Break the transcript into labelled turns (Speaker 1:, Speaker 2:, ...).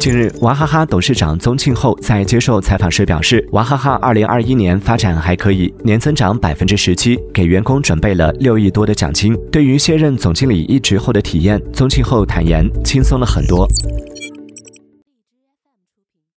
Speaker 1: 近日娃哈哈董事长宗庆后在接受采访时表示娃哈哈二零二一年发展还可以年增长百分之十七给员工准备了六亿多的奖金。对于卸任总经理一职后的体验宗庆后坦言轻松了很多。